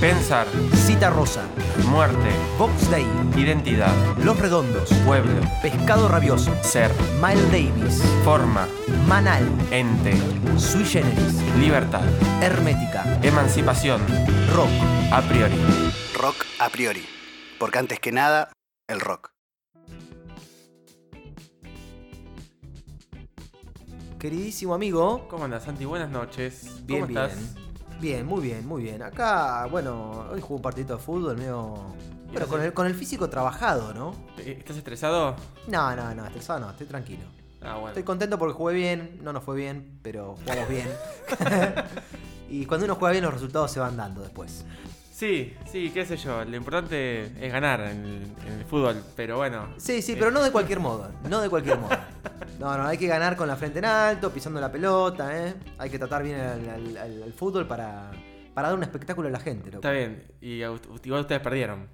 Pensar, Cita Rosa, muerte, Box Day, identidad, Los Redondos, pueblo, Pescado Rabioso, ser, Miles Davis, forma, Manal, ente, Sui Generis, libertad, Hermética, emancipación, Rock. a priori. Rock a priori. Porque antes que nada, el rock. Queridísimo amigo, ¿Cómo andas, Santi? Buenas noches. bien, ¿Cómo estás? Bien, muy bien, muy bien. Acá, bueno, hoy jugué un partido de fútbol medio... Bueno, con el, con el físico trabajado, ¿no? Eh, ¿Estás estresado? No, no, no, estresado no, estoy tranquilo. Ah, bueno. Estoy contento porque jugué bien, no nos fue bien, pero jugamos bien. y cuando uno juega bien los resultados se van dando después. Sí, sí, qué sé yo. Lo importante es ganar en el, en el fútbol, pero bueno. Sí, sí, Eh, pero no de cualquier modo, no de cualquier modo. No, no, hay que ganar con la frente en alto, pisando la pelota, ¿eh? Hay que tratar bien al, al- al- al fútbol para, para dar un espectáculo a la gente. loco. Está bien. Y igual ustedes perdieron.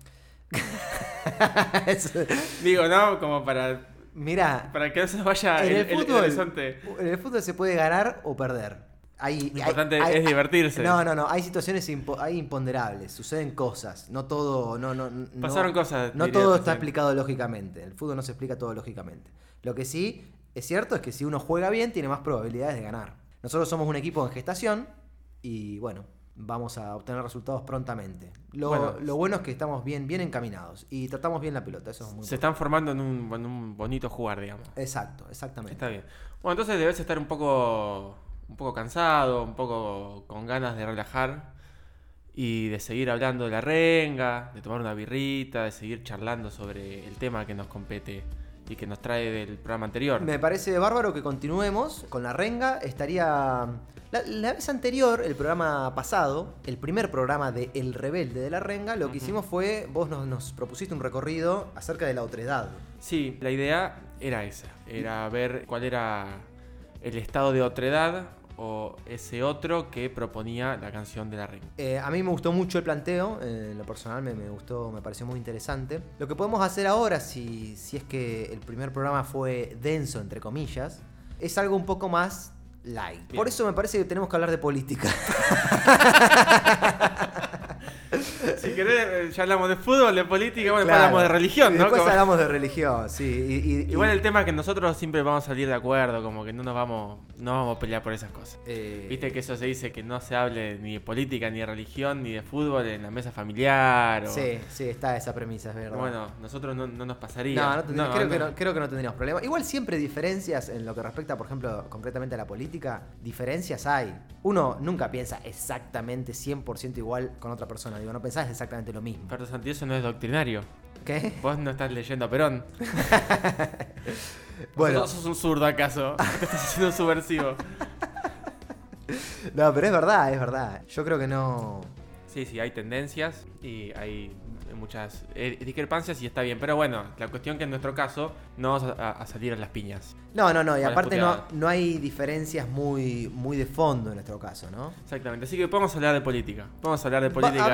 Digo, ¿no? Como para, Mirá, para que no se vaya en el, el, el- el fútbol, horizonte. en el fútbol se puede ganar o perder. Hay, Lo importante es divertirse. No, no, no. Hay situaciones impo- hay imponderables. Suceden cosas. No todo. No, no, no- Pasaron cosas, No todo está explicado lógicamente. El fútbol no se explica todo lógicamente. Lo que sí es cierto es que si uno juega bien, tiene más probabilidades de ganar. Nosotros somos un equipo en gestación y bueno, vamos a obtener resultados prontamente. Lo Bueno. bueno, lo bueno es que estamos bien, bien encaminados y tratamos bien la pelota. Eso es muy Se están formando en un, en un bonito jugar, digamos. Exacto, exactamente. Está bien. Bueno, entonces debes estar un poco, un poco cansado, un poco con ganas de relajar y de seguir hablando de la renga, de tomar una birrita, de seguir charlando sobre el tema que nos compete y que nos trae del programa anterior. Me parece bárbaro que continuemos con la renga. Estaría. La, la vez anterior, el programa pasado, el primer programa de El Rebelde de la Renga, lo que hicimos fue. Vos nos, nos propusiste un recorrido acerca de la otredad. Sí, la idea era esa, era ver cuál era el estado de otredad o ese otro que proponía la canción de la renga. Eh, a mí me gustó mucho el planteo, eh, en lo personal me, me gustó, me pareció muy interesante. Lo que podemos hacer ahora, si, si es que el primer programa fue denso, entre comillas, es algo un poco más light. Bien. Por eso me parece que tenemos que hablar de política. Si querés, eh, ya hablamos de fútbol, de política, bueno, Claro. hablamos de religión, Y ¿no? Después Como- hablamos de religión, sí. y- y- Igual el tema es que nosotros siempre vamos a salir de acuerdo, como que no nos vamos, no vamos a pelear por esas cosas. eh, Viste que eso se dice que no se hable ni de política, ni de religión, ni de fútbol en la mesa familiar. O... Sí, sí, está esa premisa, es verdad. Bueno, nosotros no, no nos pasaría. no, no tendría- creo, Que no. no, creo que no tendríamos problema. Igual siempre diferencias en lo que respecta, por ejemplo, concretamente a la política, diferencias hay. Uno nunca piensa exactamente 100% igual con otra persona. Digo, no pensás exactamente lo mismo. Pero Santi, eso no es doctrinario. ¿Qué? Vos no estás leyendo a Perón. Bueno, ¿Vos sos un zurdo acaso? ¿Te estás haciendo subversivo? no, pero es verdad, es verdad. Yo creo que no. Sí, sí, hay tendencias y hay muchas eh, discrepancias y está bien. Pero bueno, la cuestión que en nuestro caso no vamos a, a salir a las piñas. No, no, no. Y aparte no, no hay diferencias muy, muy de fondo en nuestro caso, ¿no? Exactamente. Así que podemos hablar de política. Podemos hablar de Va- política.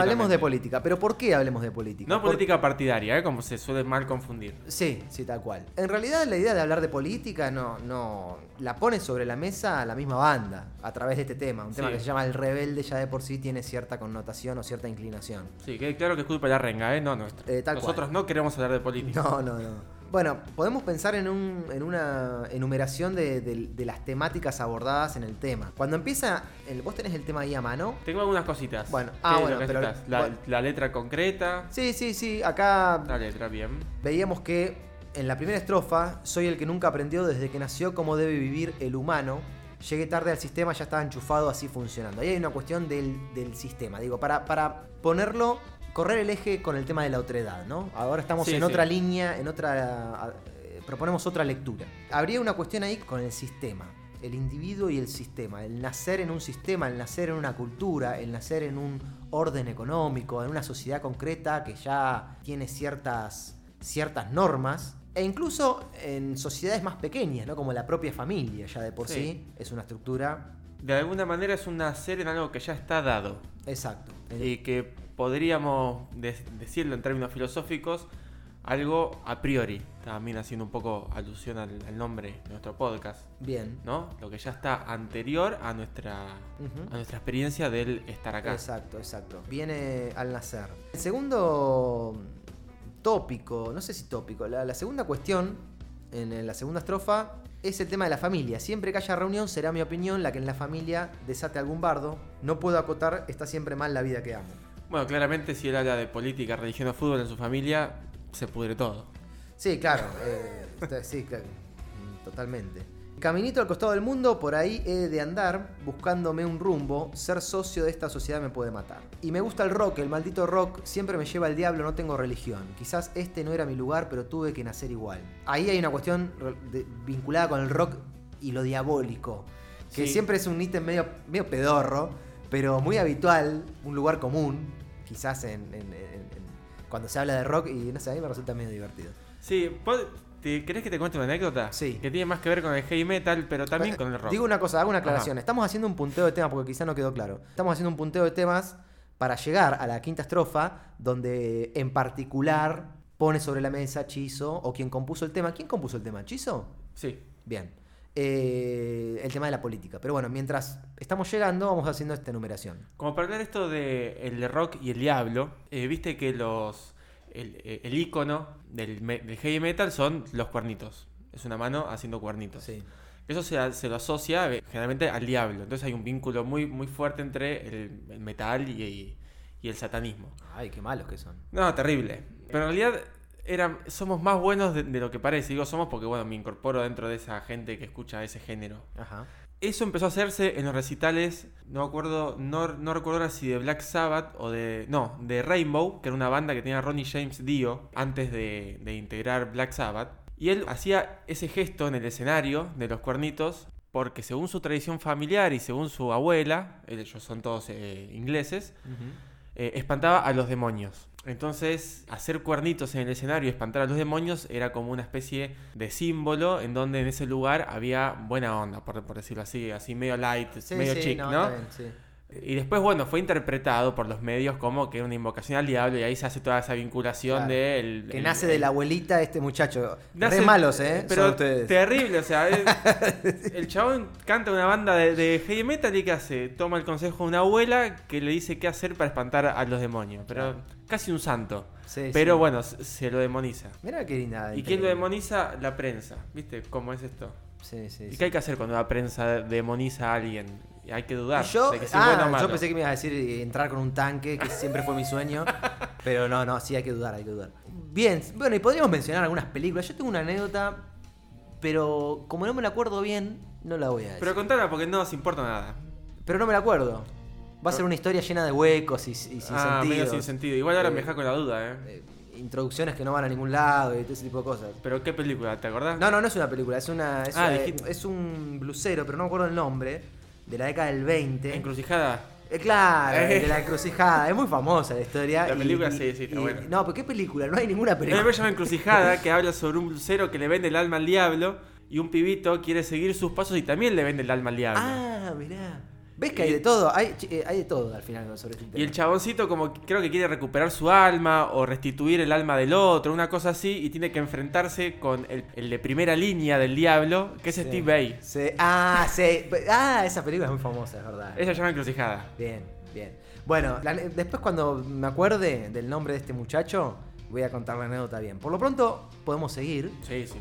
hablemos, de política. Pero ¿por qué hablemos de política? No Por- política partidaria, ¿eh? como se suele mal confundir. Sí, sí, tal cual. En realidad la idea de hablar de política no, no la pone sobre la mesa la misma banda a través de este tema. Un tema que se llama El Rebelde ya de por sí tiene cierta connotación o cierta inclinación. Sí, que claro que es culpa de la renga, ¿eh? No nuestra. Eh, tal Nosotros cual. no queremos hablar de política. No, no, no. Bueno, podemos pensar en, un- en una enumeración de, de- de las temáticas abordadas en el tema. Cuando empieza, el, vos tenés el tema ahí a mano. Tengo algunas cositas. Bueno, ¿Qué ah, bueno, pero- la, bueno. la letra concreta. Sí, sí, sí, acá La letra, bien. veíamos que en la primera estrofa, soy el que nunca aprendió desde que nació cómo debe vivir el humano. Llegué tarde al sistema, ya estaba enchufado así funcionando. Ahí hay una cuestión del, del sistema. Digo, para, para ponerlo, correr el eje con el tema de la otredad, ¿no? Ahora estamos Sí, en sí. otra línea, en otra. eh, proponemos otra lectura. Habría una cuestión ahí con el sistema. El individuo y el sistema. El nacer en un sistema, el nacer en una cultura, el nacer en un orden económico, en una sociedad concreta que ya tiene ciertas, ciertas normas. E incluso en sociedades más pequeñas, ¿no? Como la propia familia, ya de por sí, Sí. es una estructura. De alguna manera es un nacer en algo que ya está dado. Exacto. Y que podríamos de- decirlo en términos filosóficos, algo a priori, también haciendo un poco alusión al, al nombre de nuestro podcast, Bien. ¿no? Lo que ya está anterior a nuestra, a nuestra experiencia del estar acá. Exacto, exacto. Viene al nacer. El segundo tópico, no sé si tópico, la, la segunda cuestión en la segunda estrofa es el tema de la familia. Siempre que haya reunión será mi opinión la que en la familia desate algún bardo. No puedo acotar, está siempre mal la vida que amo. Bueno, claramente si él habla de política, religión o fútbol en su familia, se pudre todo. Sí, claro. eh, sí, claro. Totalmente. Caminito al costado del mundo, por ahí he de andar, buscándome un rumbo. Ser socio de esta sociedad me puede matar. Y me gusta el rock, el maldito rock siempre me lleva al diablo, no tengo religión. Quizás este no era mi lugar, pero tuve que nacer igual. Ahí hay una cuestión de- vinculada con el rock y lo diabólico. Que Sí. siempre es un ítem medio, medio pedorro, pero muy habitual, un lugar común, quizás en, en- cuando se habla de rock, y no sé, a mí me resulta medio divertido. Sí, ¿pod- ¿te, ¿querés que te cuente una anécdota? Sí. Que tiene más que ver con el heavy metal, pero también con el rock. Digo una cosa, hago una aclaración. Ajá. Estamos haciendo un punteo de temas porque quizá no quedó claro. Estamos haciendo un punteo de temas para llegar a la quinta estrofa, donde en particular pone sobre la mesa Chizo o quien compuso el tema. ¿Quién compuso el tema? ¿Chizo? Sí. Bien. Eh, el tema de la política. Pero bueno, mientras estamos llegando, vamos haciendo esta enumeración. Como para hablar esto de el rock y el diablo, eh, viste que los el, eh, el icono del, heavy metal son los cuernitos. Es una mano haciendo cuernitos. Sí. Eso se, se lo asocia generalmente al diablo. Entonces hay un vínculo muy, muy fuerte entre el, el metal y, y- y el satanismo. Ay, qué malos que son. No, terrible. Pero en realidad eran, somos más buenos de, de lo que parece. Digo somos porque, bueno, me incorporo dentro de esa gente que escucha ese género. Ajá. Eso empezó a hacerse en los recitales, no acuerdo, no, no recuerdo ahora si de Black Sabbath o de. No, de Rainbow, que era una banda que tenía Ronnie James Dio antes de, de integrar Black Sabbath. Y él hacía ese gesto en el escenario de los cuernitos porque según su tradición familiar y según su abuela, ellos son todos eh, ingleses, eh, espantaba a los demonios. Entonces, hacer cuernitos en el escenario y espantar a los demonios era como una especie de símbolo en donde en ese lugar había buena onda, por, por decirlo así, así medio light, Sí, medio sí, chic, no, sí. Y después, bueno, fue interpretado por los medios como que era una invocación al diablo y ahí se hace toda esa vinculación Claro. de... el- Que el- nace el- de la abuelita de este muchacho. Nace- Re malos, ¿eh? Pero terrible, o sea, el chabón canta una banda de, de heavy metal y ¿qué hace? Toma el consejo de una abuela que le dice qué hacer para espantar a los demonios. Pero Claro. casi un santo. Sí, pero sí. bueno, se lo demoniza. Mira qué linda. ¿Y quién lo demoniza? La prensa. ¿Viste cómo es esto? Sí, sí. ¿Y qué hay que hacer cuando la prensa demoniza a alguien? Y hay que dudar Yo, de que ah, es bueno o malo. yo pensé que me ibas a decir entrar con un tanque, que siempre fue mi sueño. pero no, no, sí hay que dudar, hay que dudar. Bien, bueno, y podríamos mencionar algunas películas. Yo tengo una anécdota, pero como no me la acuerdo bien, no la voy a decir. Pero Pero, contala porque no nos importa nada. no me la acuerdo. Va a ser una historia llena de huecos y, y sin ah, medio sentido. sin sentido. Igual ahora Eh, me deja con la duda, ¿eh? Eh, introducciones que no van a ningún lado y todo ese tipo de cosas. Pero ¿qué película? ¿Te acordás? No, no, no es una película, es una. Es, Ah, eh, dijiste. es un blusero, pero no me acuerdo el nombre. De la década del 20. Encrucijada. Eh, claro, Eh. de la encrucijada. Es muy famosa la historia. La película y- sí, sí, está y- buena. No, pero ¿qué película? No hay ninguna Una película. se llama Encrucijada que habla sobre un blusero que le vende el alma al diablo y un pibito quiere seguir sus pasos y también le vende el alma al diablo. Ah, mirá. ¿Ves que hay de todo? Hay, eh, hay de todo al final sobre este tema. Y el chaboncito como que creo que quiere recuperar su alma o restituir el alma del otro, una cosa así, y tiene que enfrentarse con el, el de primera línea del diablo, que es Sí. Steve Bay. Sí. Ah, sí. Ah, esa película es muy famosa, es verdad. Se llama Encrucijada. Bien, bien. Bueno, la- después cuando me acuerde del nombre de este muchacho, voy a contar la anécdota bien. Por lo pronto, podemos seguir. Sí, sí.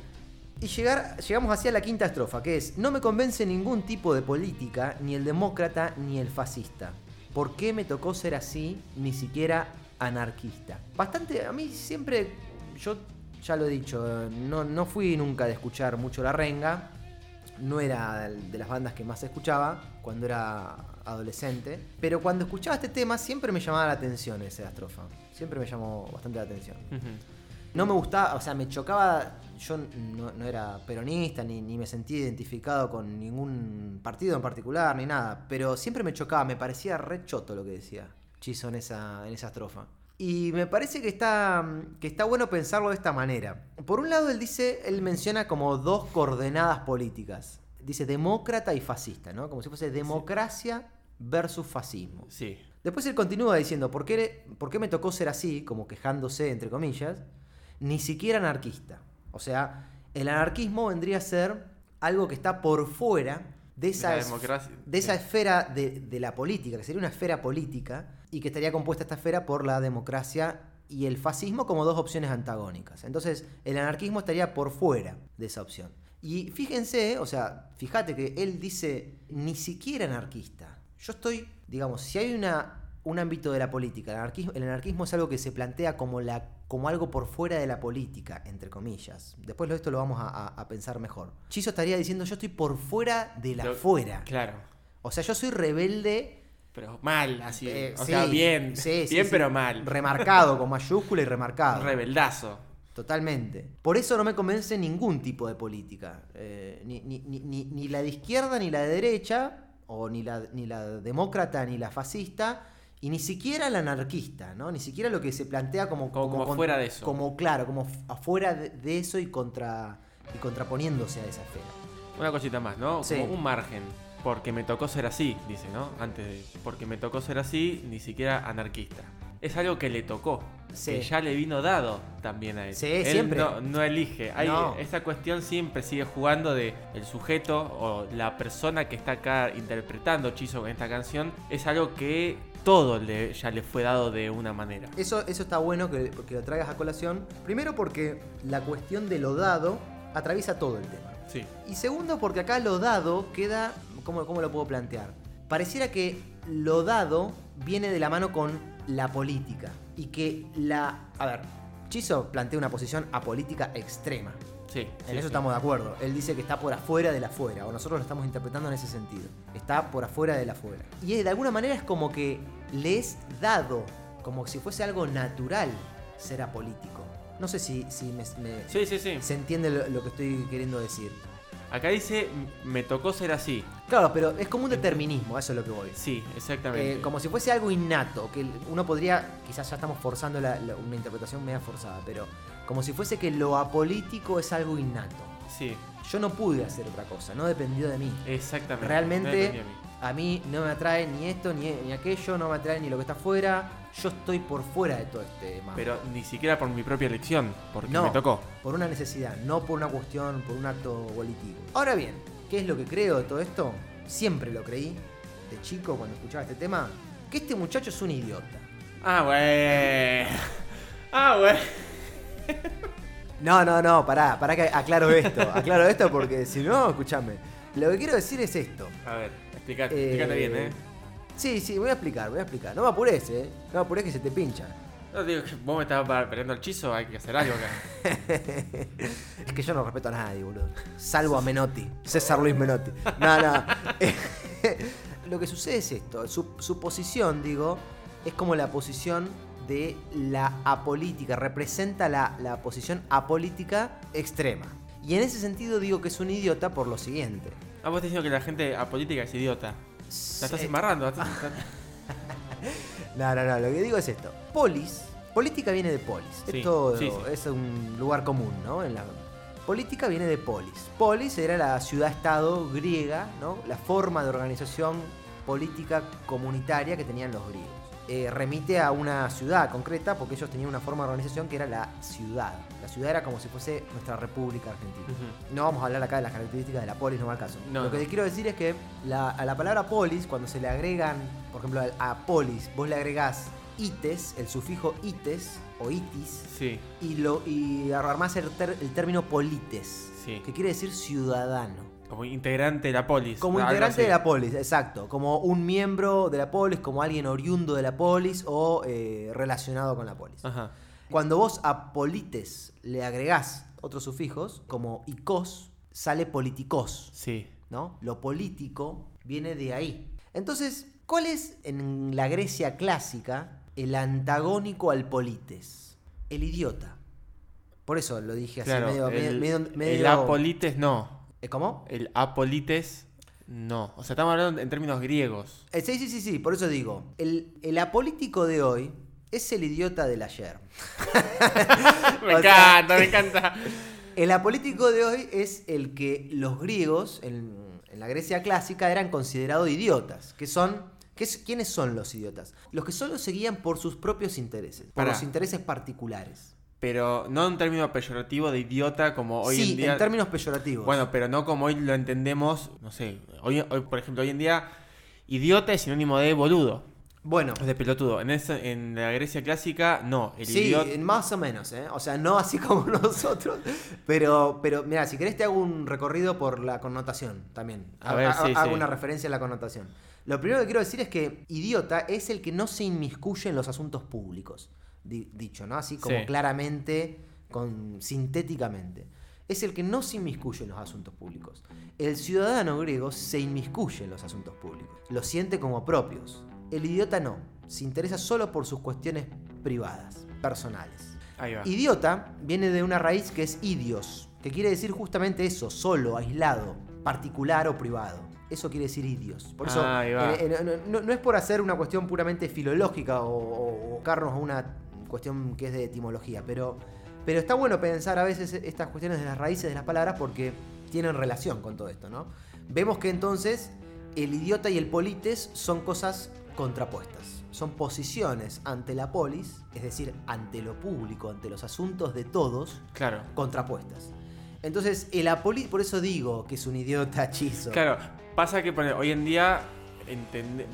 Y llegar, llegamos hacia la quinta estrofa, que es, no me convence ningún tipo de política, ni el demócrata, ni el fascista. ¿Por qué me tocó ser así, ni siquiera anarquista? Bastante, a mí siempre, yo ya lo he dicho, no, no fui nunca de escuchar mucho la renga, no era de las bandas que más escuchaba cuando era adolescente, pero cuando escuchaba este tema siempre me llamaba la atención esa estrofa, siempre me llamó bastante la atención. No me gustaba, o sea, me chocaba. Yo no, no era peronista ni, ni me sentía identificado con ningún partido en particular ni nada, pero siempre me chocaba, me parecía re choto lo que decía Chizo en esa, en esa estrofa. Y me parece que está, que está bueno pensarlo de esta manera. Por un lado, él dice, él menciona como dos coordenadas políticas. Dice demócrata y fascista, ¿no? Como si fuese democracia versus fascismo. Sí. Después él continúa diciendo, ¿por qué, ¿por qué me tocó ser así? Como quejándose, entre comillas. ni siquiera anarquista. O sea, el anarquismo vendría a ser algo que está por fuera de esa, democracia, de esa sí. esfera de, de la política, que sería una esfera política y que estaría compuesta esta esfera por la democracia y el fascismo como dos opciones antagónicas. Entonces, el anarquismo estaría por fuera de esa opción. Y fíjense, o sea, fíjate que él dice ni siquiera anarquista. Yo estoy, digamos, si hay una, un ámbito de la política, el anarquismo, el anarquismo es algo que se plantea como, la, como algo por fuera de la política, entre comillas. Después lo- esto lo vamos a, a- a pensar mejor. Chizo estaría diciendo yo estoy por fuera de la Lo- fuera. Claro. O sea, yo soy rebelde. Pero mal, así. eh, o sí, sea, bien. sí, sí, bien, sí. pero mal. Remarcado, con mayúscula y remarcado. Rebeldazo. Totalmente. Por eso no me convence ningún tipo de política. Eh, ni, ni- ni- ni- ni la de izquierda, ni la de derecha, o ni la, ni la demócrata, ni la fascista, y ni siquiera la anarquista, ¿no? Ni siquiera lo que se plantea como... Como- como con- fuera de eso. Como, claro, como afuera de, de eso y, contra, y contraponiéndose a esa esfera. Una cosita más, ¿no? Sí. Como un margen. Porque me tocó ser así, dice, ¿no? Antes de. Porque me tocó ser así, ni siquiera anarquista. Es algo que le tocó. Sí. Que ya le vino dado también a él. Sí, Él siempre. No, no elige. Hay, No. Esta cuestión siempre sigue jugando de el sujeto o la persona que está acá interpretando Chizo en esta canción. Es algo que todo le, ya le fue dado de una manera. Eso, eso está bueno que, que lo traigas a colación. Primero porque la cuestión de lo dado atraviesa todo el tema. Sí. Y segundo, porque acá lo dado queda. ¿Cómo, cómo lo puedo plantear? Pareciera que lo dado viene de la mano con la política. Y que la. A ver, Chizo plantea una posición apolítica extrema. Sí. En sí, eso sí. estamos de acuerdo. Él dice que está por afuera de la afuera, o nosotros lo estamos interpretando en ese sentido. Está por afuera de la afuera. Y de alguna manera es como que le es dado, como si fuese algo natural ser apolítico. No sé si, si me, me- Sí, sí, sí. se entiende lo, lo que estoy queriendo decir. Acá dice, me tocó ser así. Claro, pero es como un determinismo, eso es lo que voy. Sí, exactamente. Eh, como si fuese algo innato, que uno podría, quizás ya estamos forzando la- la- una interpretación media forzada, pero como si fuese que lo apolítico es algo innato. Sí, Yo no pude hacer otra cosa, no dependió de mí. exactamente. Realmente mí. A mí no me atrae ni esto ni, ni aquello, no me atrae ni lo que está afuera. Yo estoy por fuera de todo este mambo. Pero ni siquiera por mi propia elección, porque No. me tocó. por una necesidad, no por una cuestión, por un acto volitivo. Ahora bien, ¿qué es lo que creo de todo esto? Siempre lo creí, de chico, cuando escuchaba este tema, que este muchacho es un idiota. Ah, güey. Ah, güey. No, no, no, pará, pará que aclaro esto, aclaro esto porque si no, escúchame. Lo que quiero decir es esto. A ver, explícate, Eh, explícate bien, ¿eh? Sí, sí, voy a explicar, voy a explicar. No me apures, eh. No me apures que se te pincha. No digo vos me estabas peleando el chizo, hay que hacer algo acá. Es que yo no respeto a nadie, boludo. Salvo a Menotti. César Luis Menotti. No, no. Lo que sucede es esto. Su, su posición, digo, es como la posición de la apolítica. Representa la, la posición apolítica extrema. Y en ese sentido digo que es un idiota por lo siguiente. Ah, vos estás diciendo que la gente apolítica es idiota. La estás embarrando. la estás- No, no, no, lo que digo es esto. Polis, política viene de polis. Sí, esto sí, sí. es un lugar común, ¿no? En la política viene de polis. Polis era la ciudad-estado griega, ¿no? La forma de organización política comunitaria que tenían los griegos. Eh, remite a una ciudad concreta porque ellos tenían una forma de organización que era la ciudad. La ciudad era como si fuese nuestra República Argentina. No vamos a hablar acá de las características de la polis, no va al caso. No, Lo que no. te quiero decir es que la- a la palabra polis, cuando se le agregan, por ejemplo, al- a polis, vos le agregás ites, el sufijo ites o itis, Sí, y, lo, y armás el, ter- el término polites, Sí. que quiere decir ciudadano. Como integrante de la polis. Como integrante de la polis, exacto. Como un miembro de la polis, como alguien oriundo de la polis o eh, relacionado con la polis. Ajá. Cuando vos a polites le agregás otros sufijos, como icos, sale politicos. Sí. ¿no? Lo político viene de ahí. Entonces, ¿cuál es en la Grecia clásica el antagónico al polites? El idiota. Por eso lo dije así Claro, medio... el, medio- medio- el apolites no. ¿Eh, ¿Cómo? El apolites no. O sea, estamos hablando en términos griegos. Eh, sí, sí, sí, sí, por eso digo. El, el apolítico de hoy es el idiota del ayer. me O sea, encanta, me encanta. El apolítico de hoy es el que los griegos, en, en la Grecia clásica, eran considerados idiotas. Que son. ¿qué es- ¿Quiénes son los idiotas? Los que solo se guían por sus propios intereses, por Pará. los intereses particulares. Pero no en término peyorativo de idiota como hoy sí, en día. términos peyorativos. Bueno, pero no como hoy lo entendemos, no sé, hoy, hoy, por ejemplo, hoy en día, idiota es sinónimo de boludo, bueno. de pelotudo. En, esa- en la Grecia clásica, no, el Sí, idiota... más o menos, ¿eh? O sea, no así como nosotros, pero, pero mira, si querés te hago un recorrido por la connotación también. A ver, sí, hago sí. una referencia a la connotación. Lo primero que quiero decir es que idiota es el que no se inmiscuye en los asuntos públicos, di- dicho, ¿no? Así como Sí. claramente, con, sintéticamente. Es el que no se inmiscuye en los asuntos públicos. El ciudadano griego se inmiscuye en los asuntos públicos, los siente como propios. El idiota no, se interesa solo por sus cuestiones privadas, personales. Ahí va. Idiota viene de una raíz que es idios, que quiere decir justamente eso, solo, aislado, particular o privado. Eso quiere decir idios. Por eso, Ah, eh, eh, no, no- no es por hacer una cuestión puramente filológica o, o, o carnos a una cuestión que es de etimología, pero, pero está bueno pensar a veces estas cuestiones de las raíces de las palabras porque tienen relación con todo esto, ¿no? Vemos que entonces el idiota y el polites son cosas contrapuestas. Son posiciones ante la polis, es decir, ante lo público, ante los asuntos de todos, Claro. contrapuestas. Entonces, el apoli, por eso digo que es un idiota hechizo. Claro, pasa que hoy en día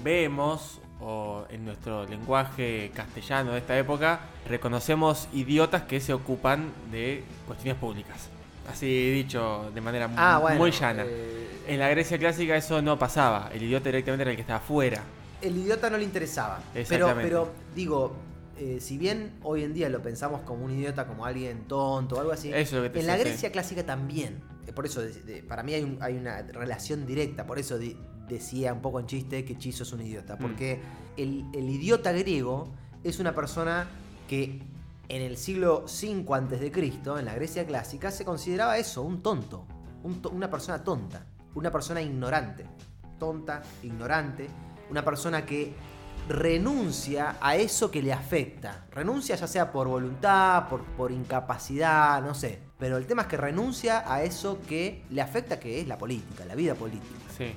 vemos, o en nuestro lenguaje castellano de esta época, reconocemos idiotas que se ocupan de cuestiones públicas. Así dicho, de manera Ah, bueno. muy llana. eh, En la Grecia clásica eso no pasaba. El idiota directamente era el que estaba afuera. el idiota no le interesaba. Pero, digo, eh, si bien hoy en día lo pensamos como un idiota, como alguien tonto o algo así, Eso es lo que te en la Grecia clásica también. Eh, Por eso, de- de- para mí hay, un- hay una relación directa. Por eso di- decía un poco en chiste que Chizo es un idiota. Mm. Porque el, el idiota griego es una persona que en el siglo V antes de Cristo, en la Grecia clásica, se consideraba eso, un tonto. un to- una persona tonta. Una persona ignorante. Tonta, ignorante. Una persona que renuncia a eso que le afecta. Renuncia ya sea por voluntad, por, por incapacidad, no sé. Pero el tema es que renuncia a eso que le afecta, que es la política, la vida política. Sí.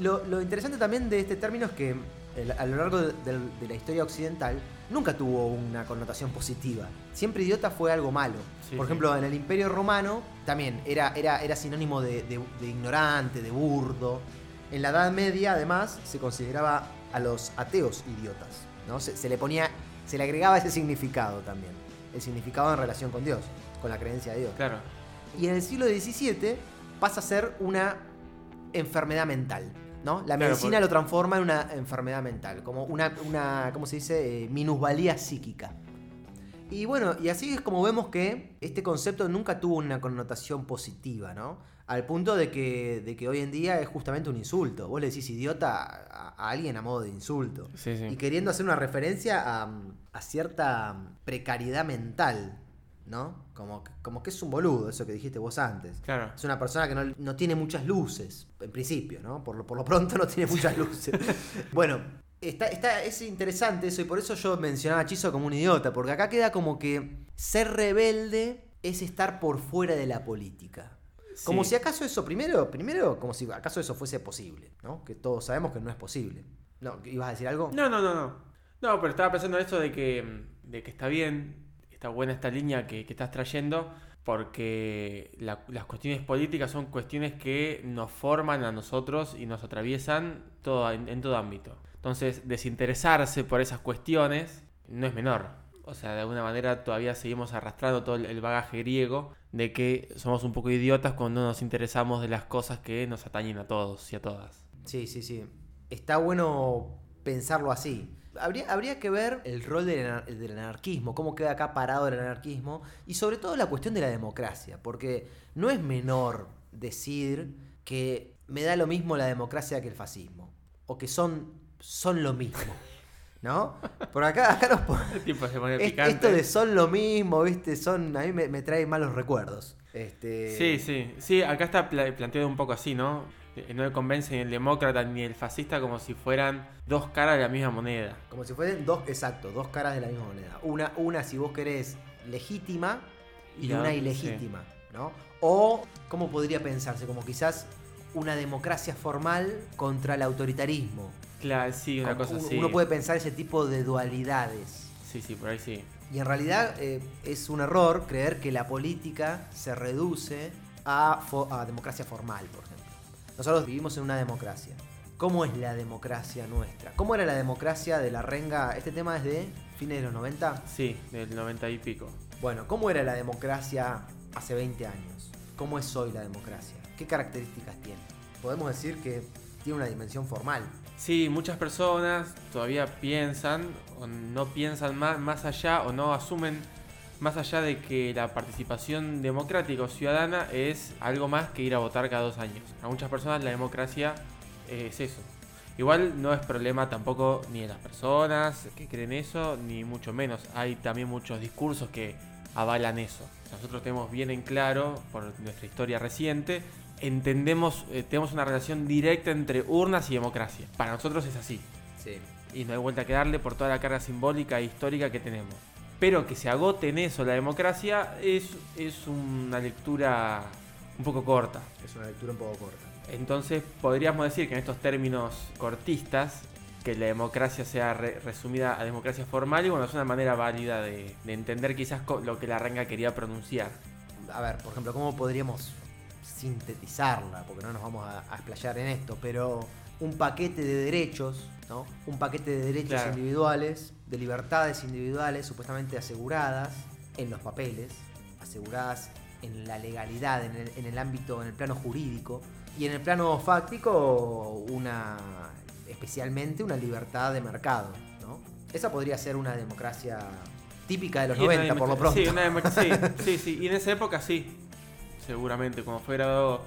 Lo, lo interesante también de este término es que el- a lo largo de, de- de la historia occidental nunca tuvo una connotación positiva. Siempre idiota fue algo malo. Sí, Por sí. ejemplo, en el Imperio Romano también era, era, era sinónimo de, de- de ignorante, de burdo. En la Edad Media, además, se consideraba a los ateos idiotas. ¿no? Se, se le ponía, se le agregaba ese significado también. El significado en relación con Dios, con la creencia de Dios. Claro. Y en el siglo XVII pasa a ser una enfermedad mental. ¿No? La Claro, medicina por- lo transforma en una enfermedad mental, como una, una ¿cómo se dice? Eh, minusvalía psíquica. Y bueno, y así es como vemos que este concepto nunca tuvo una connotación positiva, ¿no? Al punto de que, de que hoy en día es justamente un insulto. Vos le decís idiota a, a alguien a modo de insulto. Sí, sí. Y queriendo hacer una referencia a, a cierta precariedad mental, ¿no? Como, que- como que es un boludo, eso que dijiste vos antes. Claro. Es una persona que no, no tiene muchas luces, en principio, ¿no? Por lo, por lo pronto no tiene muchas luces. bueno, está, está, es interesante eso y por eso yo mencionaba a Chizo como un idiota, porque acá queda como que ser rebelde es estar por fuera de la política. Como si acaso eso, primero, primero, como si acaso eso fuese posible, ¿no? Que todos sabemos que no es posible. No, ¿ibas a decir algo? No, no, no, no. No, pero estaba pensando en esto de que, de que está bien, está buena esta línea que, estás trayendo, porque la- las cuestiones políticas son cuestiones que nos forman a nosotros y nos atraviesan en, todo ámbito. Entonces, desinteresarse por esas cuestiones no es menor. O sea, de alguna manera todavía seguimos arrastrando todo el- bagaje griego de que somos un poco idiotas cuando no nos interesamos de las cosas que nos atañen a todos y a todas. Sí, sí, sí. Está bueno pensarlo así. Habría, habría que ver el rol del, del anarquismo, cómo queda acá parado el anarquismo y sobre todo la cuestión de la democracia, porque no es menor decir que me da lo mismo la democracia que el fascismo, o que son, son lo mismo, ¿no? Por acá, acá nos es-. Esto de son lo mismo, ¿viste? Son, a mí me, me trae malos recuerdos. Este, Sí, sí, sí, acá está pla- planteado un poco así, ¿no? Eh, No le convence ni el demócrata ni el fascista como si fueran dos caras de la misma moneda. Como si fuesen dos, exacto, dos caras de la misma moneda. Una, una si vos querés, legítima y una ilegítima, ¿no? O, ¿cómo podría pensarse? Como quizás una democracia formal contra el autoritarismo. Claro, sí, una Como cosa uno, así. uno puede pensar ese tipo de dualidades. Sí, sí, por ahí sí. Y en realidad eh, es un error creer que la política se reduce a, fo- a democracia formal, por ejemplo. Nosotros vivimos en una democracia. ¿Cómo es la democracia nuestra? ¿Cómo era la democracia de la renga? Este tema es de fines de los 90. Sí, del 90 y pico. Bueno, ¿cómo era la democracia hace 20 años? ¿Cómo es hoy la democracia? ¿Qué características tiene? Podemos decir que tiene una dimensión formal. Sí, muchas personas todavía piensan o no piensan más, más allá o no asumen más allá de que la participación democrática o ciudadana es algo más que ir a votar cada dos años. A muchas personas la democracia es eso. Igual no es problema tampoco ni de las personas que creen eso, ni mucho menos. Hay también muchos discursos que avalan eso. Nosotros tenemos bien en claro, por nuestra historia reciente, entendemos, eh, tenemos una relación directa entre urnas y democracia. Para nosotros es así. Sí. Y no hay vuelta que darle por toda la carga simbólica e histórica que tenemos. Pero que se agote en eso la democracia es, es una lectura un poco corta. Es una lectura un poco corta. Entonces podríamos decir que en estos términos cortistas, que la democracia sea re- resumida a democracia formal y bueno, es una manera válida de, de entender quizás lo que la renga quería pronunciar. A ver, por ejemplo, ¿cómo podríamos sintetizarla? Porque no nos vamos a, a explayar en esto, pero un paquete de derechos, ¿no? Un paquete de derechos Claro. individuales, de libertades individuales supuestamente aseguradas en los papeles, aseguradas en la legalidad, en el, en el ámbito, en el plano jurídico, y en el plano fáctico, una especialmente una libertad de mercado, ¿no? Esa podría ser una democracia típica de los Y una 90, por lo pronto. Sí, una sí, sí, sí. Y en esa época sí. Seguramente, como fue grabado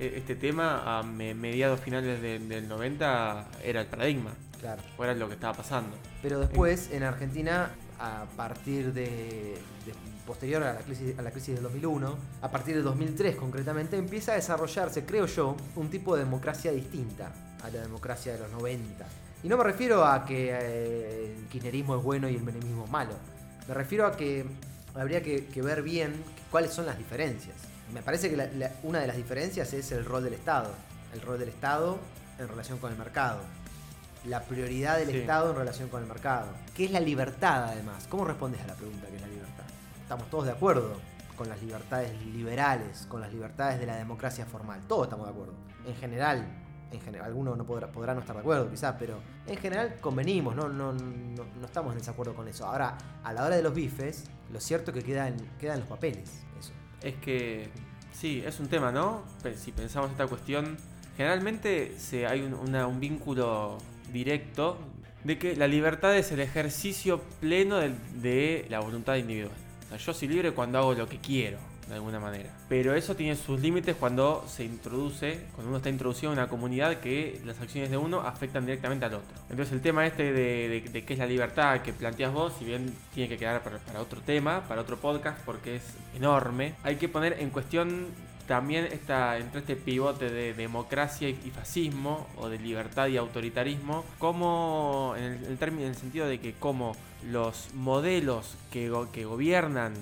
eh, este tema, a me- mediados finales de- del 90 era el paradigma. Claro. O era lo que estaba pasando. Pero después, en Argentina, a partir de, de- posterior a la, crisis, a la crisis del 2001, a partir de 2003 concretamente, empieza a desarrollarse, creo yo, un tipo de democracia distinta a la democracia de los 90. Y no me refiero a que eh, el kirchnerismo es bueno y el menemismo es malo. Me refiero a que habría que, que ver bien cuáles son las diferencias. Me parece que la- la- una de las diferencias es el rol del Estado. El rol del Estado en relación con el mercado la prioridad del Sí. Estado en relación con el mercado. ¿Qué es la libertad además? ¿Cómo respondes a la pregunta que es la libertad? Estamos todos de acuerdo con las libertades liberales, con las libertades de la democracia formal. Todos estamos de acuerdo. En general, en general algunos no podrá, podrá no estar de acuerdo quizás, pero en general convenimos, no, no, no, no estamos en desacuerdo con eso. Ahora, a la hora de los bifes, lo cierto es que queda en, queda en los papeles. Eso. Es que sí, es un tema, ¿no? Si pensamos esta cuestión, generalmente se, hay un, una- un vínculo directo de que la libertad es el ejercicio pleno de, la voluntad individual. O yo soy libre cuando hago lo que quiero, de alguna manera. Pero eso tiene sus límites cuando se introduce, cuando uno está introducido en una comunidad que las acciones de uno afectan directamente al otro. Entonces el tema este de, de- qué es la libertad que planteas vos, si bien tiene que quedar para otro tema, para otro podcast, porque es enorme, hay que poner en cuestión también esta, entre este pivote de democracia y, fascismo, o de libertad y autoritarismo, como en el, término- en el sentido de que como los modelos que, que gobiernan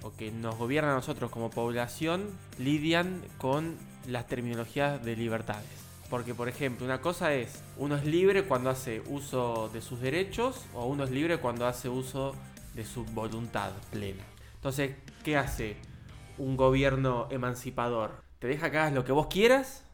o que nos gobiernan a nosotros como población lidian con las terminologías de libertades. Porque, por ejemplo, una cosa es, uno es libre cuando hace uso de sus derechos o uno es libre cuando hace uso de su voluntad plena. Entonces, ¿qué hace un gobierno emancipador? ¿Te deja que hagas lo que vos quieras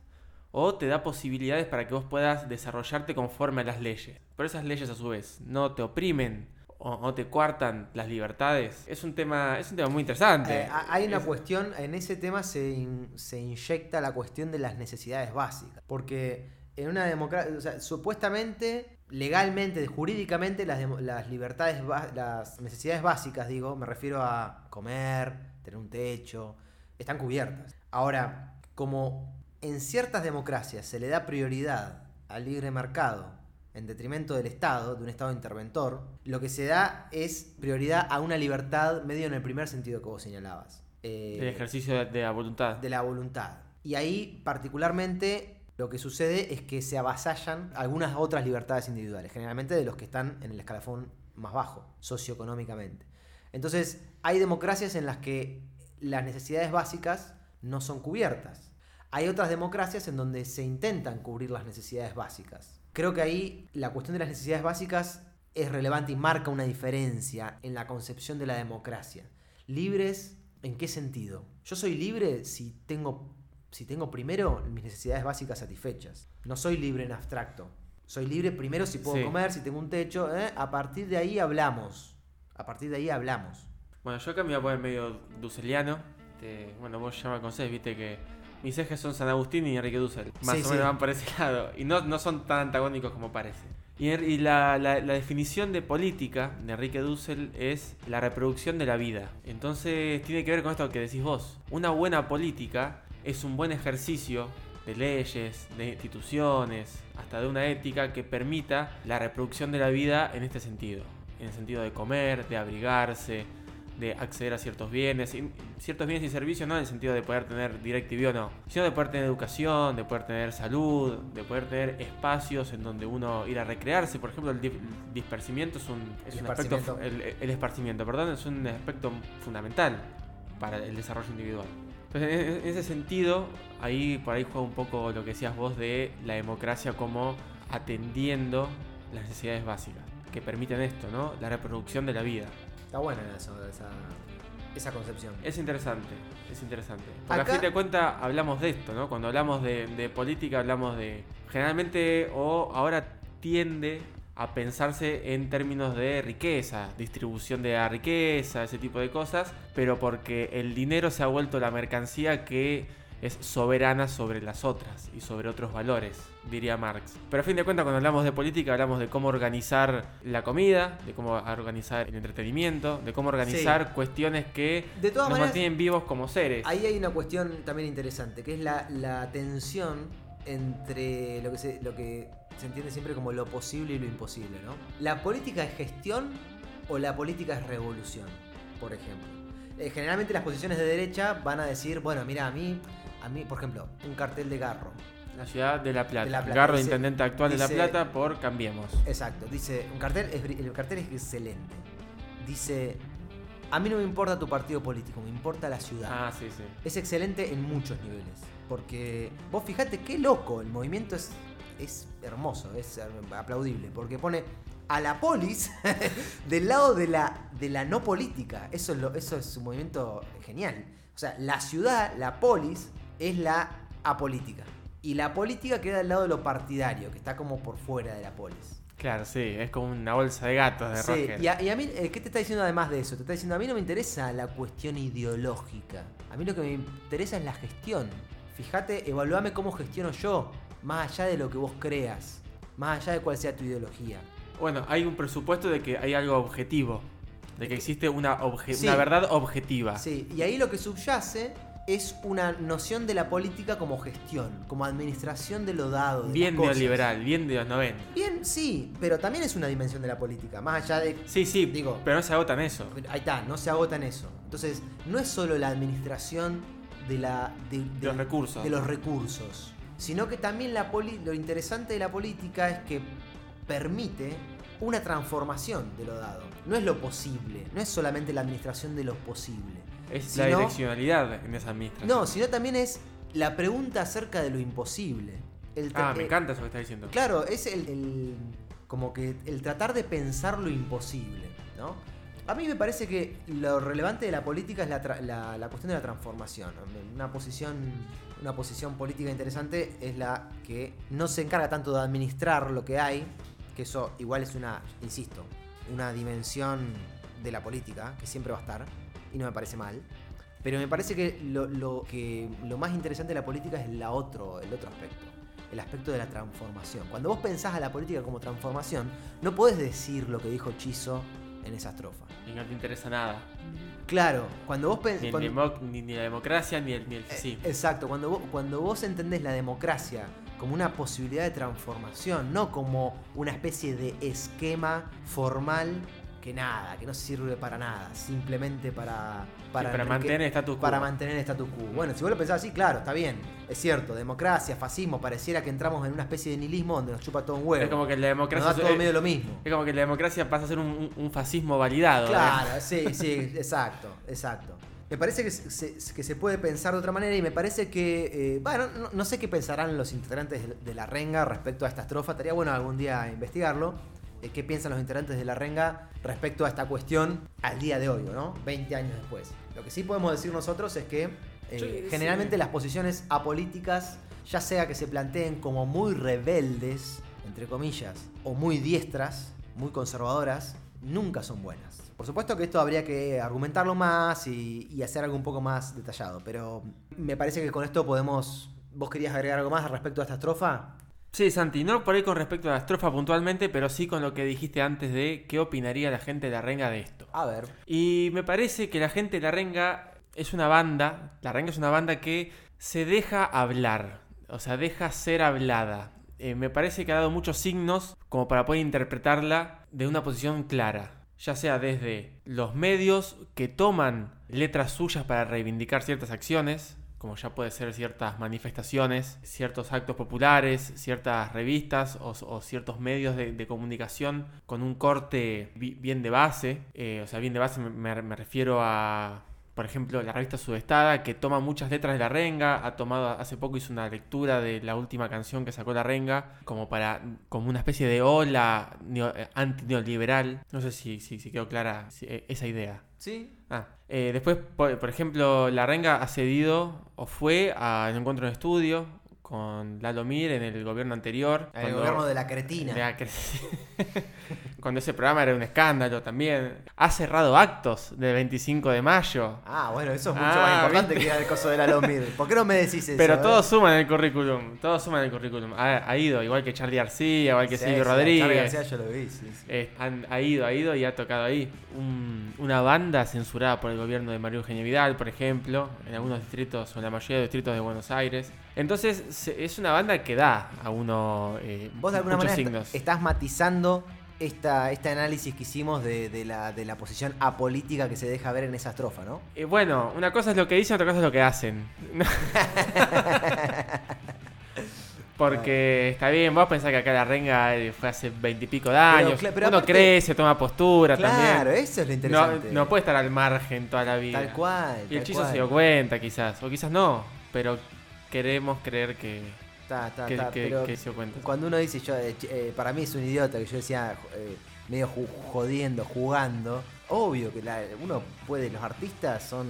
o te da posibilidades para que vos puedas desarrollarte conforme a las leyes? Pero esas leyes a su vez no te oprimen o, te coartan las libertades. Es un tema, es un tema muy interesante. Eh, ha- hay una Es- cuestión, en ese tema se, in- se inyecta la cuestión de las necesidades básicas. Porque en una democracia, o sea, supuestamente, legalmente, jurídicamente, las, las libertades, las necesidades básicas, digo, me refiero a comer, tener un techo, están cubiertas. Ahora, como en ciertas democracias se le da prioridad al libre mercado en detrimento del Estado, de un Estado interventor, lo que se da es prioridad a una libertad medio en el primer sentido que vos señalabas. Eh, el ejercicio de, de la voluntad. de la voluntad. Y ahí particularmente lo que sucede es que se avasallan algunas otras libertades individuales, generalmente de los que están en el escalafón más bajo, socioeconómicamente. Entonces, hay democracias en las que las necesidades básicas no son cubiertas. Hay otras democracias en donde se intentan cubrir las necesidades básicas. Creo que ahí la cuestión de las necesidades básicas es relevante y marca una diferencia en la concepción de la democracia. Libres, ¿en qué sentido? Yo soy libre si tengo, si tengo primero mis necesidades básicas satisfechas. No soy libre en abstracto. Soy libre primero si puedo Sí. comer, si tengo un techo. ¿eh? A partir de ahí hablamos. A partir de ahí hablamos. Bueno, yo acá me voy a poner medio dusseliano. Este, bueno, vos ya me conocés, viste que mis ejes son San Agustín y Enrique Dussel. Más Sí, o sí. menos van por ese lado. Y no, no son tan antagónicos como parece. Y, y la, la- la definición de política de Enrique Dussel es la reproducción de la vida. Entonces tiene que ver con esto que decís vos. Una buena política es un buen ejercicio de leyes, de instituciones, hasta de una ética que permita la reproducción de la vida en este sentido. En el sentido de comer, de abrigarse, de acceder a ciertos bienes, y- ciertos bienes y servicios no en el sentido de poder tener DirecTV o no, sino de poder tener educación, de poder tener salud, de poder tener espacios en donde uno ir a recrearse. Por ejemplo, el di- dispersimiento es un, es un aspecto, el, el esparcimiento, perdón, es un aspecto fundamental para el desarrollo individual. Entonces, en, en ese sentido, ahí por ahí juega un poco lo que decías vos de la democracia como atendiendo las necesidades básicas que permiten esto, ¿no? La reproducción de la vida. Está buena eso, esa, esa concepción. Es interesante, es interesante. Porque Acá- a fin de cuentas hablamos de esto, ¿no? Cuando hablamos de, de política hablamos de... Generalmente o ahora tiende a pensarse en términos de riqueza, distribución de la riqueza, ese tipo de cosas, pero porque el dinero se ha vuelto la mercancía que es soberana sobre las otras y sobre otros valores, diría Marx. Pero a fin de cuentas, cuando hablamos de política, hablamos de cómo organizar la comida, de cómo organizar el entretenimiento, de cómo organizar cuestiones que De todas nos maneras, mantienen vivos como seres. Ahí hay una cuestión también interesante, que es la, la tensión entre lo que, se, lo que se entiende siempre como lo posible y lo imposible, ¿no? ¿La política es gestión o la política es revolución? Por ejemplo. Eh, generalmente las posiciones de derecha van a decir, bueno, mira, a mí, a mí, por ejemplo, un cartel de Garro. La ciudad de La Plata. De La Plata. Garro, Dice- intendente actual de La Plata, por Cambiemos. Exacto, dice, un cartel es, el cartel es excelente. Dice, a mí no me importa tu partido político, me importa la ciudad. Ah, sí, sí. es excelente en muchos niveles. Porque vos fijate qué loco, el movimiento es, es hermoso, es aplaudible. Porque pone a la polis del lado de la, de la no política. Eso es, lo- eso es un movimiento genial. O sea, la ciudad, la polis, es la apolítica. Y la política queda al lado de lo partidario, que está como por fuera de la polis. Claro, sí, es como una bolsa de gatos de Sí, Roger. y a, y a mí, eh, ¿qué te está diciendo además de eso? Te está diciendo, a mí no me interesa la cuestión ideológica. A mí lo que me interesa es la gestión. Fíjate, evaluame cómo gestiono yo, más allá de lo que vos creas, más allá de cuál sea tu ideología. Bueno, hay un presupuesto de que hay algo objetivo. De que existe una, obje- Sí. una verdad objetiva. Sí, y ahí lo que subyace es una noción de la política como gestión, como administración de lo dado. de Bien neoliberal, bien de los 90. Bien, sí, pero también es una dimensión de la política, más allá de Sí, sí, Digo- pero no se agotan eso. Ahí está, no se agota en eso. Entonces, no es solo la administración de, la, de, de- los recursos. de los recursos, sino que también la poli- lo interesante de la política es que permite una transformación de lo dado. No es lo posible, no es solamente la administración de lo posible. Es la direccionalidad en esa administración. No, sino también es la pregunta acerca de lo imposible. El Ah, me eh, encanta eso que estás diciendo. Claro, es el, el- como que el tratar de pensar lo imposible, ¿no? A mí me parece que lo relevante de la política es la- la cuestión de la transformación. Una posición, una posición política interesante es la que no se encarga tanto de administrar lo que hay, que eso igual es una, insisto, una dimensión de la política que siempre va a estar y no me parece mal. Pero me parece que lo, lo que lo más interesante de la política es la otro, el otro aspecto. El aspecto de la transformación. Cuando vos pensás a la política como transformación, no podés decir lo que dijo Chizo en esa estrofa. Y no te interesa nada. Claro, cuando vos pensás. ni, ni la democracia, ni el, ni el sí. Exacto, cuando vos, cuando vos entendés la democracia como una posibilidad de transformación, no como una especie de esquema formal que nada, que no sirve para nada, simplemente para... para mantener el status quo. Para mantener el status quo. Bueno, si vos lo pensás así, claro, está bien. Es cierto, democracia, fascismo, pareciera que entramos en una especie de nihilismo donde nos chupa todo un huevo. Es como que la Nos democracia. da todo es, medio lo mismo. es como que la democracia pasa a ser un, fascismo validado. ¿eh? Claro, sí, sí, exacto, exacto. Me parece que se, que se puede pensar de otra manera y me parece que, eh, bueno, no, no sé qué pensarán los integrantes de, de la renga respecto a esta estrofa, estaría bueno algún día investigarlo. Eh, qué piensan los integrantes de la renga respecto a esta cuestión al día de hoy, ¿no? 20 años después. Lo que sí podemos decir nosotros es que eh, sí. generalmente las posiciones apolíticas, ya sea que se planteen como muy rebeldes, entre comillas, o muy diestras, muy conservadoras, nunca son buenas. Por supuesto que esto habría que argumentarlo más y, y hacer algo un poco más detallado, pero me parece que con esto podemos... ¿Vos querías agregar algo más respecto a esta estrofa? Sí, Santi, no por ahí con respecto a la estrofa puntualmente, pero sí con lo que dijiste antes de qué opinaría la gente de la renga de esto. A ver. Y me parece que la gente de La Renga es una banda, La Renga es una banda que se deja hablar, o sea, deja ser hablada. Eh, me parece que ha dado muchos signos como para poder interpretarla de una posición clara, ya sea desde los medios que toman letras suyas para reivindicar ciertas acciones, como ya puede ser ciertas manifestaciones, ciertos actos populares, ciertas revistas o, ciertos medios de, comunicación con un corte bi- bien de base. Eh, o sea, bien de base me refiero a, por ejemplo, la revista Sudestada, que toma muchas letras de la renga, ha tomado, hace poco hizo una lectura de la última canción que sacó la renga, como para, como una especie de ola neo- eh, antineoliberal. No sé si, si, si quedó clara eh, esa idea. Sí. Ah, eh, después, por, por ejemplo, La Renga ha cedido o fue al encuentro en estudio con Lalo Mir en el gobierno anterior. El cuando- gobierno de la cretina. de la cre- cuando ese programa era un escándalo también. Ha cerrado actos del 25 de mayo. Ah, bueno, eso es mucho Ah, más importante ¿viste? que el coso de la Lomir. ¿Por qué no me decís eso? Pero eh? todos suman el currículum. Todos suman el currículum. Ha, ha ido, igual que Charlie García, igual que Sí, Silvio sí, Charlie Rodríguez. García yo lo vi, sí, sí. Eh, han- ha ido, ha ido y ha tocado ahí. Un- una banda censurada por el gobierno de María Eugenia Vidal, por ejemplo, en algunos distritos o en la mayoría de los distritos de Buenos Aires. Entonces, es una banda que da a uno eh, Vos de alguna muchos manera signos. est- estás matizando esta, este análisis que hicimos de, de la, de la posición apolítica que se deja ver en esa estrofa, ¿no? Eh, bueno, una cosa es lo que dicen, otra cosa es lo que hacen. Porque está bien, vos pensás que acá la renga eh, fue hace veintipico de años. cla- pero Uno aparte- crece, toma postura Claro, también. eso es lo No, interesante. no puede estar al margen toda la vida. Tal cual. Y el cual. se dio cuenta, quizás. O quizás no. Pero queremos creer que, Pero se dio cuenta. Cuando uno dice, yo, eh, eh, para mí es un idiota, que yo decía eh, medio jodiendo, jugando, obvio que la- uno puede, los artistas son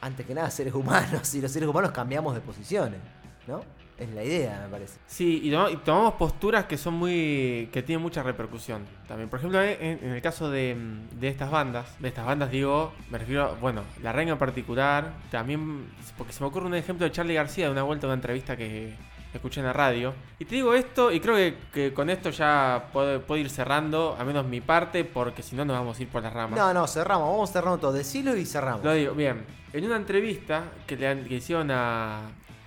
antes que nada seres humanos y los seres humanos cambiamos de posiciones, ¿no? Es la idea, me parece. Sí, y, tomamos posturas que son muy. que tienen mucha repercusión también. Por ejemplo, en, en el caso de, de estas bandas, de estas bandas digo, me refiero, bueno, La Renga en particular, también, porque se me ocurre un ejemplo de Charlie García de una vuelta de una entrevista que escuché en la radio. Y te digo esto, y creo que, que con esto ya puedo, puedo ir cerrando, al menos mi parte, porque si no nos vamos a ir por las ramas. No, no, cerramos, vamos cerrando todo, decilo y cerramos. Lo digo, bien. En una entrevista que le que hicieron a,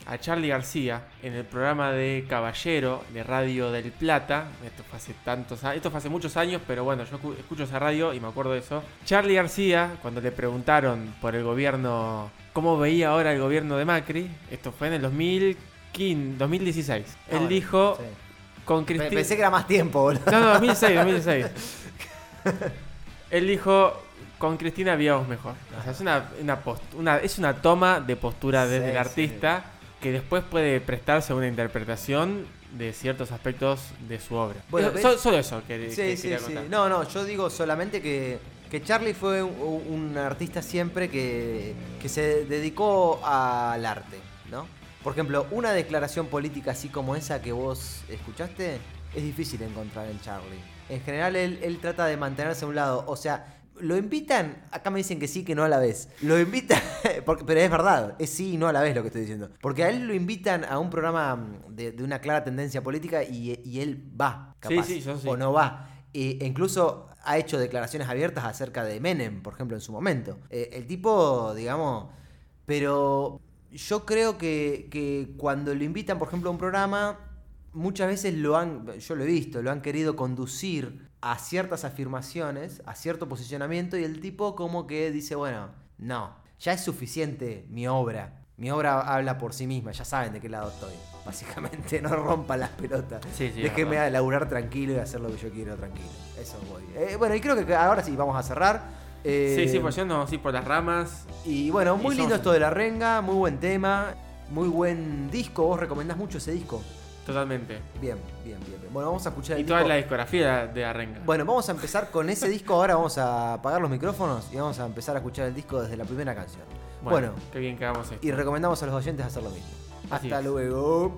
a Charlie García en el programa de Caballero de Radio del Plata, esto fue hace tantos a- esto fue hace muchos años, pero bueno, yo escu- escucho esa radio y me acuerdo de eso. Charlie García, cuando le preguntaron por el gobierno, cómo veía ahora el gobierno de Macri, esto fue en el 2015, 2016. Ah, Él bueno, dijo sí. con Cristina... Pensé que era más tiempo, boludo. No, no, 2006, 2006. Él dijo, con Cristina vivíamos mejor. O sea, es una, una post- una- es una toma de postura desde Sí, artista que después puede prestarse a una interpretación de ciertos aspectos de su obra. Bueno, Eso- so- solo eso que, Sí, que sí, quería contar. No, no, yo digo solamente que, que Charlie fue un, un artista siempre que, que se dedicó al arte, ¿no? Por ejemplo, una declaración política así como esa que vos escuchaste es difícil encontrar en Charlie. En general él, él trata de mantenerse a un lado, o sea... Lo invitan, acá me dicen que sí, que no a la vez. Lo invitan, porque, pero es verdad, es sí y no a la vez lo que estoy diciendo. Porque a él lo invitan a un programa mm, de, de una clara tendencia política y, y él va, Sí, capaz, sí, yo sí. o no va. E- e incluso ha hecho declaraciones abiertas acerca de Menem, por ejemplo, en su momento. Eh, el tipo, digamos, pero yo creo que, que cuando lo invitan, por ejemplo, a un programa, muchas veces lo han, yo lo he visto, lo han querido conducir a ciertas afirmaciones, a cierto posicionamiento, y el tipo como que dice, bueno, no, ya es suficiente mi obra. Mi obra habla por sí misma, ya saben de qué lado estoy. Básicamente, no rompan las pelotas. Sí, sí, Déjenme laburar tranquilo y hacer lo que yo quiero tranquilo. Eso voy. Eh, bueno, y creo que ahora sí, vamos a cerrar. Eh, Sí, sí, pues yo no, sí, por las ramas. y bueno, muy Y lindo somos- esto de la renga, muy buen tema, muy buen disco. ¿Vos recomendás mucho ese disco? Totalmente. Bien, bien, bien. bien. Bueno, vamos a escuchar el Y toda la discografía de Arenga. Bueno, vamos a empezar con ese disco. Ahora vamos a apagar los micrófonos y vamos a empezar a escuchar el disco desde la primera canción. Bueno, qué bien que hagamos esto. y recomendamos a los oyentes hacer lo mismo. Así Hasta es. luego.